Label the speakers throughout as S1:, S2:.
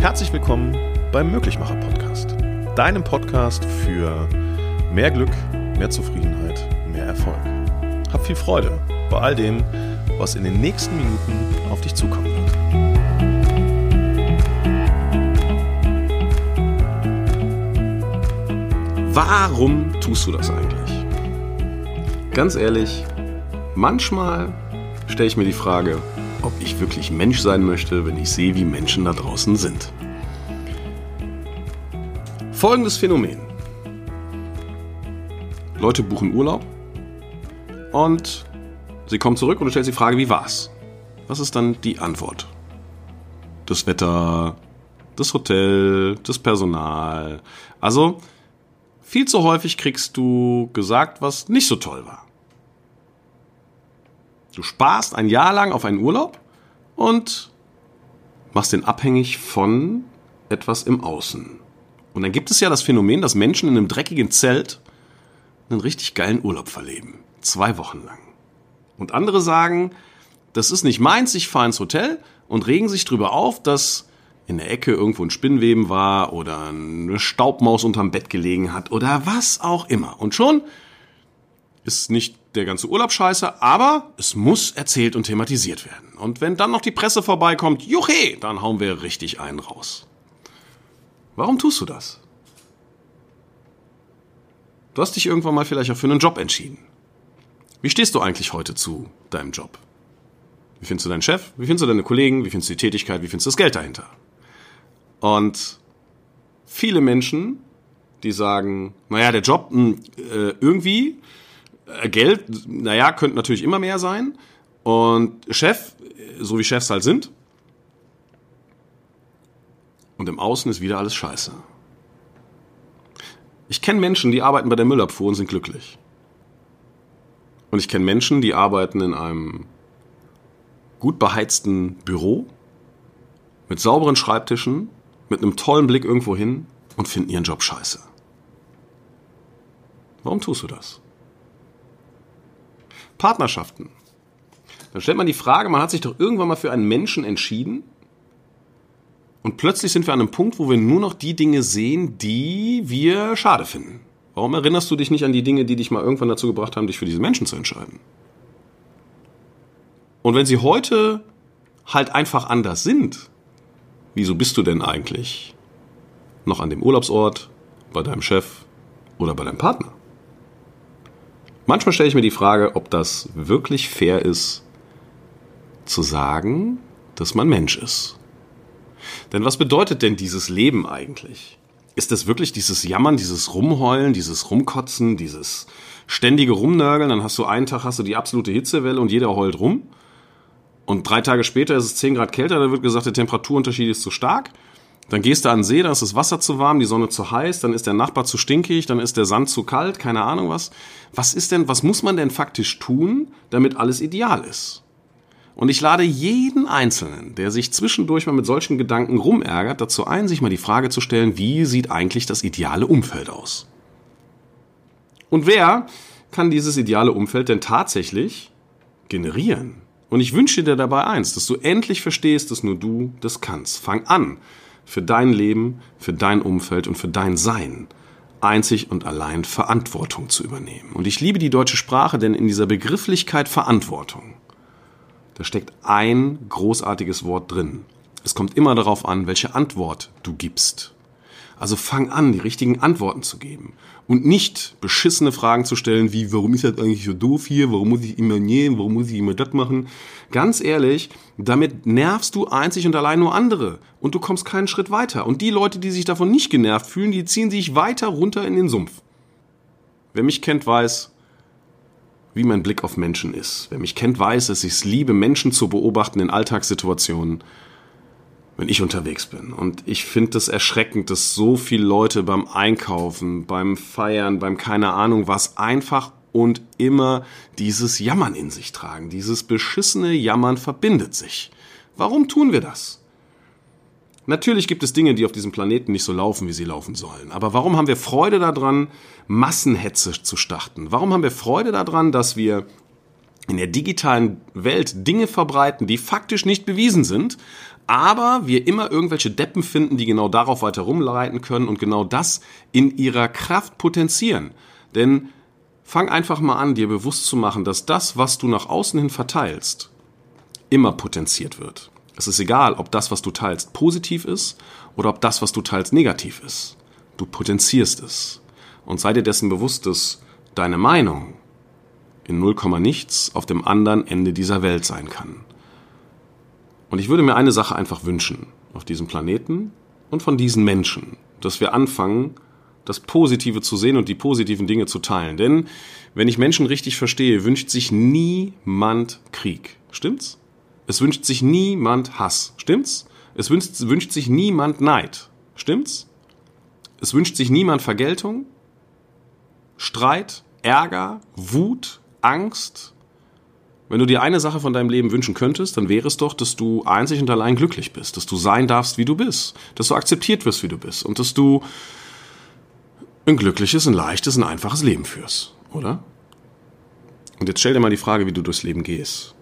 S1: Herzlich willkommen beim Möglichmacher Podcast, deinem Podcast für mehr Glück, mehr Zufriedenheit, mehr Erfolg. Hab viel Freude bei all dem, was in den nächsten Minuten auf dich zukommen wird.
S2: Warum tust du das eigentlich? Ganz ehrlich, manchmal stelle ich mir die Frage, ob ich wirklich Mensch sein möchte, wenn ich sehe, wie Menschen da draußen sind. Folgendes Phänomen. Leute buchen Urlaub und sie kommen zurück und du stellst die Frage, wie war's? Was ist dann die Antwort? Das Wetter, das Hotel, das Personal. Also, viel zu häufig kriegst du gesagt, was nicht so toll war. Du sparst ein Jahr lang auf einen Urlaub und machst den abhängig von etwas im Außen. Und dann gibt es ja das Phänomen, dass Menschen in einem dreckigen Zelt einen richtig geilen Urlaub verleben. Zwei Wochen lang. Und andere sagen, das ist nicht meins, ich fahre ins Hotel und regen sich drüber auf, dass in der Ecke irgendwo ein Spinnweben war oder eine Staubmaus unterm Bett gelegen hat oder was auch immer. Und schon ist nicht der ganze Urlaub scheiße, aber es muss erzählt und thematisiert werden. Und wenn dann noch die Presse vorbeikommt, juche, dann hauen wir richtig einen raus. Warum tust du das? Du hast dich irgendwann mal vielleicht auch für einen Job entschieden. Wie stehst du eigentlich heute zu deinem Job? Wie findest du deinen Chef? Wie findest du deine Kollegen? Wie findest du die Tätigkeit? Wie findest du das Geld dahinter? Und viele Menschen, die sagen, naja, der Job, mh, hm, äh, irgendwie, Geld, naja, könnte natürlich immer mehr sein. Und Chef, so wie Chefs halt sind. Und im Außen ist wieder alles scheiße. Ich kenne Menschen, die arbeiten bei der Müllabfuhr und sind glücklich. Und ich kenne Menschen, die arbeiten in einem gut beheizten Büro mit sauberen Schreibtischen mit einem tollen Blick irgendwo hin und finden ihren Job scheiße. Warum tust du das? Partnerschaften. Dann stellt man die Frage, man hat sich doch irgendwann mal für einen Menschen entschieden und plötzlich sind wir an einem Punkt, wo wir nur noch die Dinge sehen, die wir schade finden. Warum erinnerst du dich nicht an die Dinge, die dich mal irgendwann dazu gebracht haben, dich für diese Menschen zu entscheiden? Und wenn sie heute halt einfach anders sind, wieso bist du denn eigentlich noch an dem Urlaubsort, bei deinem Chef oder bei deinem Partner? Manchmal stelle ich mir die Frage, ob das wirklich fair ist, zu sagen, dass man Mensch ist. Denn was bedeutet denn dieses Leben eigentlich? Ist das wirklich dieses Jammern, dieses Rumheulen, dieses Rumkotzen, dieses ständige Rumnörgeln? Dann hast du einen Tag hast du die absolute Hitzewelle und jeder heult rum. Und drei Tage später ist es 10 Grad kälter, dann wird gesagt, der Temperaturunterschied ist zu stark. Dann gehst du an den See, da ist das Wasser zu warm, die Sonne zu heiß, dann ist der Nachbar zu stinkig, dann ist der Sand zu kalt, keine Ahnung was. Was ist denn, was muss man denn faktisch tun, damit alles ideal ist? Und ich lade jeden Einzelnen, der sich zwischendurch mal mit solchen Gedanken rumärgert, dazu ein, sich mal die Frage zu stellen, wie sieht eigentlich das ideale Umfeld aus? Und wer kann dieses ideale Umfeld denn tatsächlich generieren? Und ich wünsche dir dabei eins, dass du endlich verstehst, dass nur du das kannst. Fang an, für dein Leben, für dein Umfeld und für dein Sein einzig und allein Verantwortung zu übernehmen. Und ich liebe die deutsche Sprache, denn in dieser Begrifflichkeit Verantwortung, da steckt ein großartiges Wort drin. Es kommt immer darauf an, welche Antwort du gibst. Also fang an, die richtigen Antworten zu geben und nicht beschissene Fragen zu stellen, wie, warum ist das eigentlich so doof hier, warum muss ich immer nähen, warum muss ich immer das machen. Ganz ehrlich, damit nervst du einzig und allein nur andere und du kommst keinen Schritt weiter. Und die Leute, die sich davon nicht genervt fühlen, die ziehen sich weiter runter in den Sumpf. Wer mich kennt, weiß, wie mein Blick auf Menschen ist. Wer mich kennt, weiß, dass ich es liebe, Menschen zu beobachten in Alltagssituationen wenn ich unterwegs bin. Und ich finde es das erschreckend, dass so viele Leute beim Einkaufen, beim Feiern, beim keine Ahnung was einfach und immer dieses Jammern in sich tragen. Dieses beschissene Jammern verbindet sich. Warum tun wir das? Natürlich gibt es Dinge, die auf diesem Planeten nicht so laufen, wie sie laufen sollen. Aber warum haben wir Freude daran, Massenhetze zu starten? Warum haben wir Freude daran, dass wir in der digitalen Welt Dinge verbreiten, die faktisch nicht bewiesen sind, aber wir immer irgendwelche Deppen finden, die genau darauf weiter rumleiten können und genau das in ihrer Kraft potenzieren. Denn fang einfach mal an, dir bewusst zu machen, dass das, was du nach außen hin verteilst, immer potenziert wird. Es ist egal, ob das, was du teilst, positiv ist oder ob das, was du teilst, negativ ist. Du potenzierst es. Und sei dir dessen bewusst, dass deine Meinung in 0, nichts auf dem anderen Ende dieser Welt sein kann. Und ich würde mir eine Sache einfach wünschen auf diesem Planeten und von diesen Menschen, dass wir anfangen, das Positive zu sehen und die positiven Dinge zu teilen. Denn wenn ich Menschen richtig verstehe, wünscht sich niemand Krieg. Stimmt's? Es wünscht sich niemand Hass. Stimmt's? Es wünscht, wünscht sich niemand Neid. Stimmt's? Es wünscht sich niemand Vergeltung, Streit, Ärger, Wut, Angst, wenn du dir eine Sache von deinem Leben wünschen könntest, dann wäre es doch, dass du einzig und allein glücklich bist, dass du sein darfst, wie du bist, dass du akzeptiert wirst, wie du bist und dass du ein glückliches, ein leichtes, ein einfaches Leben führst, oder? Und jetzt stell dir mal die Frage, wie du durchs Leben gehst.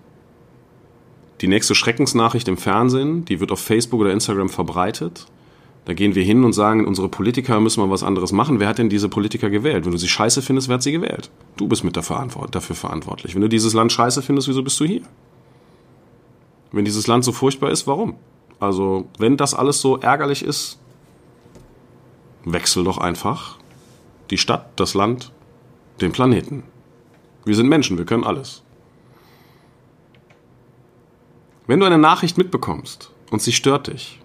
S2: Die nächste Schreckensnachricht im Fernsehen, die wird auf Facebook oder Instagram verbreitet da gehen wir hin und sagen, unsere Politiker müssen mal was anderes machen. Wer hat denn diese Politiker gewählt? Wenn du sie scheiße findest, wer hat sie gewählt? Du bist mit dafür verantwortlich. Wenn du dieses Land scheiße findest, wieso bist du hier? Wenn dieses Land so furchtbar ist, warum? Also, wenn das alles so ärgerlich ist, wechsel doch einfach die Stadt, das Land, den Planeten. Wir sind Menschen, wir können alles. Wenn du eine Nachricht mitbekommst und sie stört dich,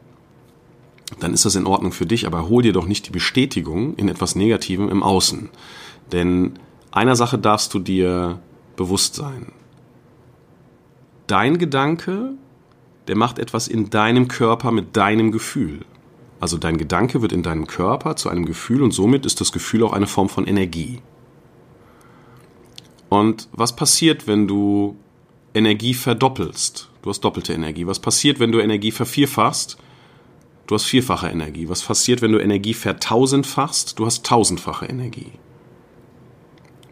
S2: dann ist das in Ordnung für dich, aber hol dir doch nicht die Bestätigung in etwas Negativem im Außen. Denn einer Sache darfst du dir bewusst sein. Dein Gedanke, der macht etwas in deinem Körper mit deinem Gefühl. Also dein Gedanke wird in deinem Körper zu einem Gefühl und somit ist das Gefühl auch eine Form von Energie. Und was passiert, wenn du Energie verdoppelst? Du hast doppelte Energie. Was passiert, wenn du Energie vervierfachst? Du hast vierfache Energie. Was passiert, wenn du Energie vertausendfachst? Du hast tausendfache Energie.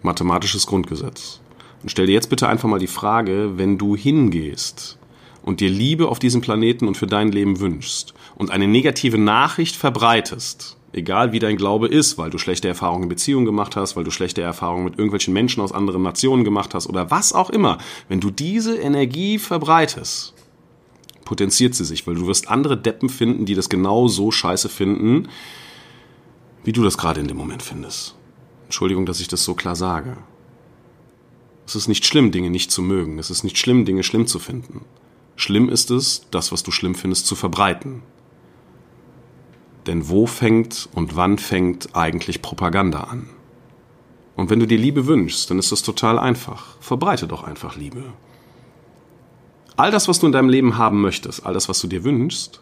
S2: Mathematisches Grundgesetz. Und stell dir jetzt bitte einfach mal die Frage, wenn du hingehst und dir Liebe auf diesem Planeten und für dein Leben wünschst und eine negative Nachricht verbreitest, egal wie dein Glaube ist, weil du schlechte Erfahrungen in Beziehungen gemacht hast, weil du schlechte Erfahrungen mit irgendwelchen Menschen aus anderen Nationen gemacht hast oder was auch immer, wenn du diese Energie verbreitest, potenziert sie sich, weil du wirst andere Deppen finden, die das genau so scheiße finden, wie du das gerade in dem Moment findest. Entschuldigung, dass ich das so klar sage. Es ist nicht schlimm, Dinge nicht zu mögen. Es ist nicht schlimm, Dinge schlimm zu finden. Schlimm ist es, das, was du schlimm findest, zu verbreiten. Denn wo fängt und wann fängt eigentlich Propaganda an? Und wenn du dir Liebe wünschst, dann ist das total einfach. Verbreite doch einfach Liebe. All das, was du in deinem Leben haben möchtest, all das, was du dir wünschst,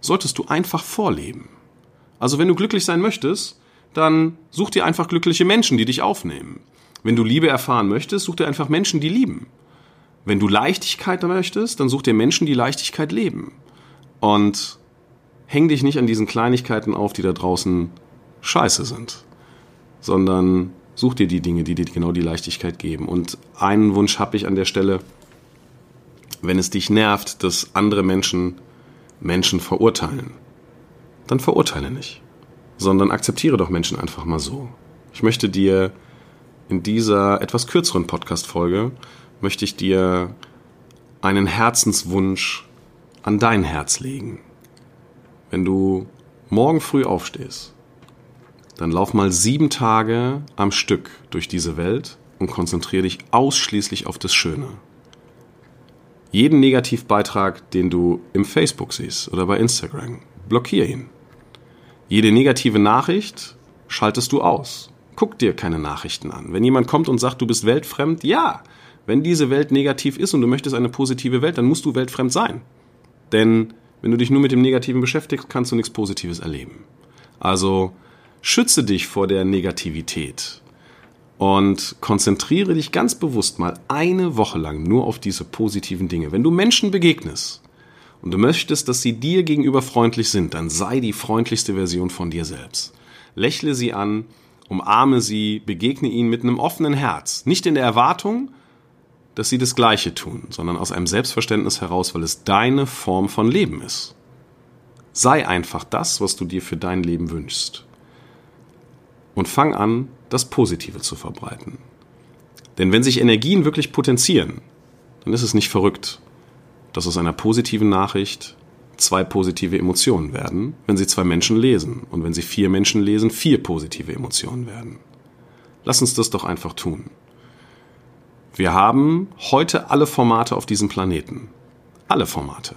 S2: solltest du einfach vorleben. Also wenn du glücklich sein möchtest, dann such dir einfach glückliche Menschen, die dich aufnehmen. Wenn du Liebe erfahren möchtest, such dir einfach Menschen, die lieben. Wenn du Leichtigkeit möchtest, dann such dir Menschen, die Leichtigkeit leben. Und häng dich nicht an diesen Kleinigkeiten auf, die da draußen scheiße sind, sondern such dir die Dinge, die dir genau die Leichtigkeit geben. Und einen Wunsch habe ich an der Stelle, wenn es dich nervt, dass andere Menschen Menschen verurteilen, dann verurteile nicht, sondern akzeptiere doch Menschen einfach mal so. Ich möchte dir in dieser etwas kürzeren Podcast-Folge möchte ich dir einen Herzenswunsch an dein Herz legen. Wenn du morgen früh aufstehst, dann lauf mal sieben Tage am Stück durch diese Welt und konzentriere dich ausschließlich auf das Schöne jeden Negativbeitrag, den du im Facebook siehst oder bei Instagram, blockier ihn. Jede negative Nachricht schaltest du aus. Guck dir keine Nachrichten an. Wenn jemand kommt und sagt, du bist weltfremd, ja, wenn diese Welt negativ ist und du möchtest eine positive Welt, dann musst du weltfremd sein. Denn wenn du dich nur mit dem Negativen beschäftigst, kannst du nichts Positives erleben. Also schütze dich vor der Negativität und konzentriere dich ganz bewusst mal eine Woche lang nur auf diese positiven Dinge. Wenn du Menschen begegnest und du möchtest, dass sie dir gegenüber freundlich sind, dann sei die freundlichste Version von dir selbst. Lächle sie an, umarme sie, begegne ihnen mit einem offenen Herz. Nicht in der Erwartung, dass sie das Gleiche tun, sondern aus einem Selbstverständnis heraus, weil es deine Form von Leben ist. Sei einfach das, was du dir für dein Leben wünschst. Und fang an, das Positive zu verbreiten. Denn wenn sich Energien wirklich potenzieren, dann ist es nicht verrückt, dass aus einer positiven Nachricht zwei positive Emotionen werden, wenn sie zwei Menschen lesen. Und wenn sie vier Menschen lesen, vier positive Emotionen werden. Lass uns das doch einfach tun. Wir haben heute alle Formate auf diesem Planeten. Alle Formate.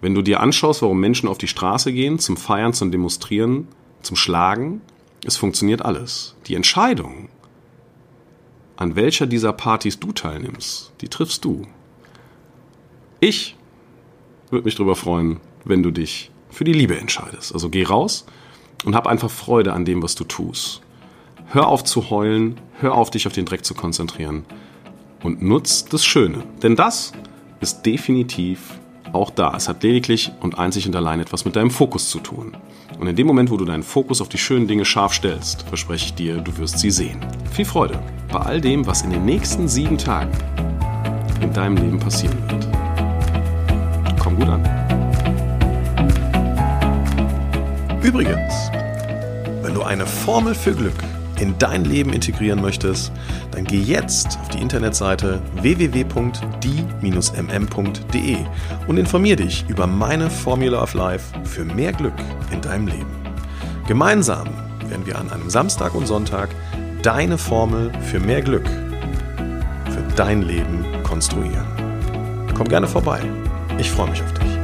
S2: Wenn du dir anschaust, warum Menschen auf die Straße gehen, zum Feiern, zum Demonstrieren, zum Schlagen, es funktioniert alles. Die Entscheidung, an welcher dieser Partys du teilnimmst, die triffst du. Ich würde mich darüber freuen, wenn du dich für die Liebe entscheidest. Also geh raus und hab einfach Freude an dem, was du tust. Hör auf zu heulen, hör auf dich auf den Dreck zu konzentrieren und nutz das Schöne. Denn das ist definitiv auch da. Es hat lediglich und einzig und allein etwas mit deinem Fokus zu tun. Und in dem Moment, wo du deinen Fokus auf die schönen Dinge scharf stellst, verspreche ich dir, du wirst sie sehen. Viel Freude bei all dem, was in den nächsten sieben Tagen in deinem Leben passieren wird. Komm gut an.
S1: Übrigens, wenn du eine Formel für Glück in dein Leben integrieren möchtest, dann geh jetzt auf die Internetseite www.die-mm.de und informier dich über meine Formula of Life für mehr Glück in deinem Leben. Gemeinsam werden wir an einem Samstag und Sonntag deine Formel für mehr Glück für dein Leben konstruieren. Komm gerne vorbei. Ich freue mich auf dich.